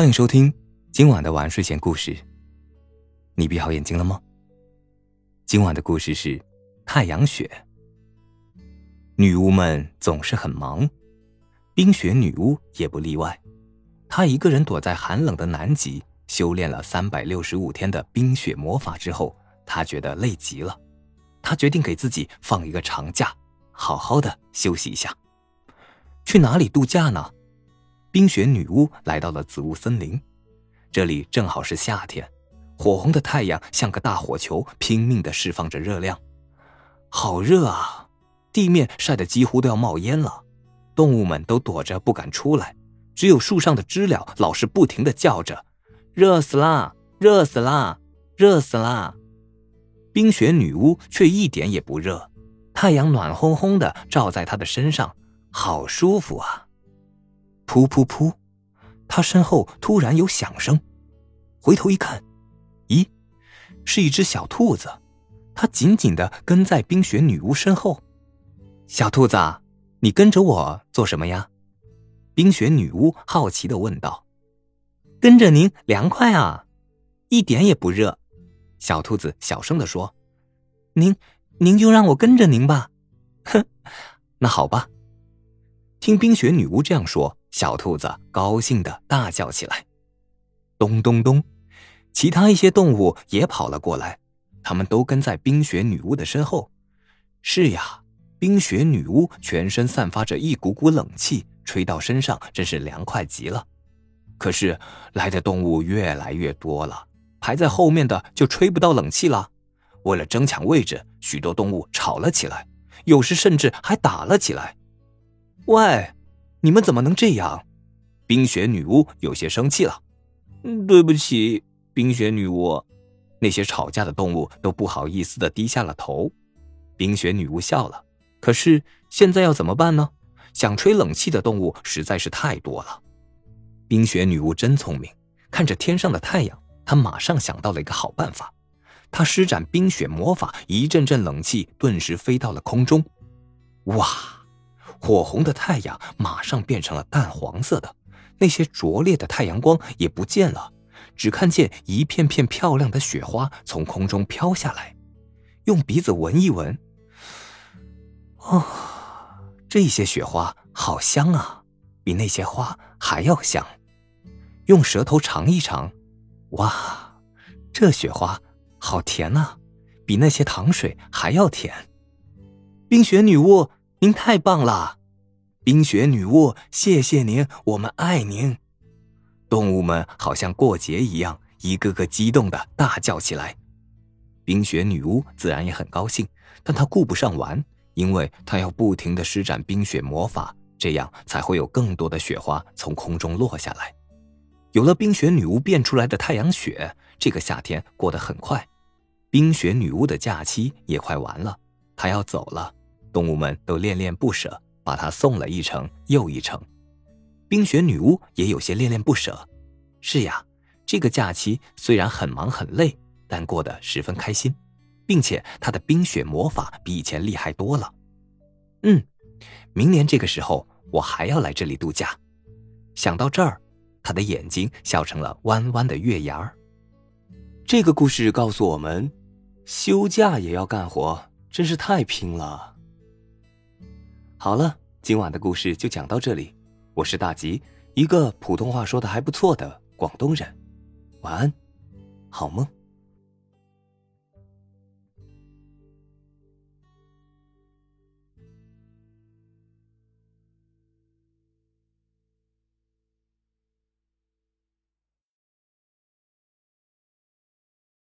欢迎收听今晚的晚睡前故事。你闭好眼睛了吗？今晚的故事是太阳雪。女巫们总是很忙，冰雪女巫也不例外。她一个人躲在寒冷的南极，修炼了三百六十五天的冰雪魔法之后，她觉得累极了。她决定给自己放一个长假，好好的休息一下。去哪里度假呢？冰雪女巫来到了紫雾森林，这里正好是夏天，火红的太阳像个大火球，拼命的释放着热量，好热啊！地面晒得几乎都要冒烟了，动物们都躲着不敢出来，只有树上的知了老是不停的叫着：“热死啦，热死啦，热死啦！”冰雪女巫却一点也不热，太阳暖烘烘的照在她的身上，好舒服啊！噗噗噗！他身后突然有响声，回头一看，咦，是一只小兔子，它紧紧的跟在冰雪女巫身后。小兔子，你跟着我做什么呀？冰雪女巫好奇的问道。跟着您凉快啊，一点也不热。小兔子小声的说：“您，您就让我跟着您吧。”哼，那好吧。听冰雪女巫这样说。小兔子高兴的大叫起来，咚咚咚，其他一些动物也跑了过来，他们都跟在冰雪女巫的身后。是呀，冰雪女巫全身散发着一股股冷气，吹到身上真是凉快极了。可是来的动物越来越多了，排在后面的就吹不到冷气了。为了争抢位置，许多动物吵了起来，有时甚至还打了起来。喂！你们怎么能这样？冰雪女巫有些生气了。对不起，冰雪女巫。那些吵架的动物都不好意思的低下了头。冰雪女巫笑了。可是现在要怎么办呢？想吹冷气的动物实在是太多了。冰雪女巫真聪明，看着天上的太阳，她马上想到了一个好办法。她施展冰雪魔法，一阵阵冷气顿时飞到了空中。哇！火红的太阳马上变成了淡黄色的，那些灼烈的太阳光也不见了，只看见一片片漂亮的雪花从空中飘下来。用鼻子闻一闻，哦，这些雪花好香啊，比那些花还要香。用舌头尝一尝，哇，这雪花好甜啊，比那些糖水还要甜。冰雪女巫。您太棒了，冰雪女巫，谢谢您，我们爱您。动物们好像过节一样，一个个激动的大叫起来。冰雪女巫自然也很高兴，但她顾不上玩，因为她要不停的施展冰雪魔法，这样才会有更多的雪花从空中落下来。有了冰雪女巫变出来的太阳雪，这个夏天过得很快。冰雪女巫的假期也快完了，她要走了。动物们都恋恋不舍，把她送了一程又一程。冰雪女巫也有些恋恋不舍。是呀，这个假期虽然很忙很累，但过得十分开心，并且她的冰雪魔法比以前厉害多了。嗯，明年这个时候我还要来这里度假。想到这儿，她的眼睛笑成了弯弯的月牙儿。这个故事告诉我们，休假也要干活，真是太拼了。好了，今晚的故事就讲到这里。我是大吉，一个普通话说的还不错的广东人。晚安，好梦。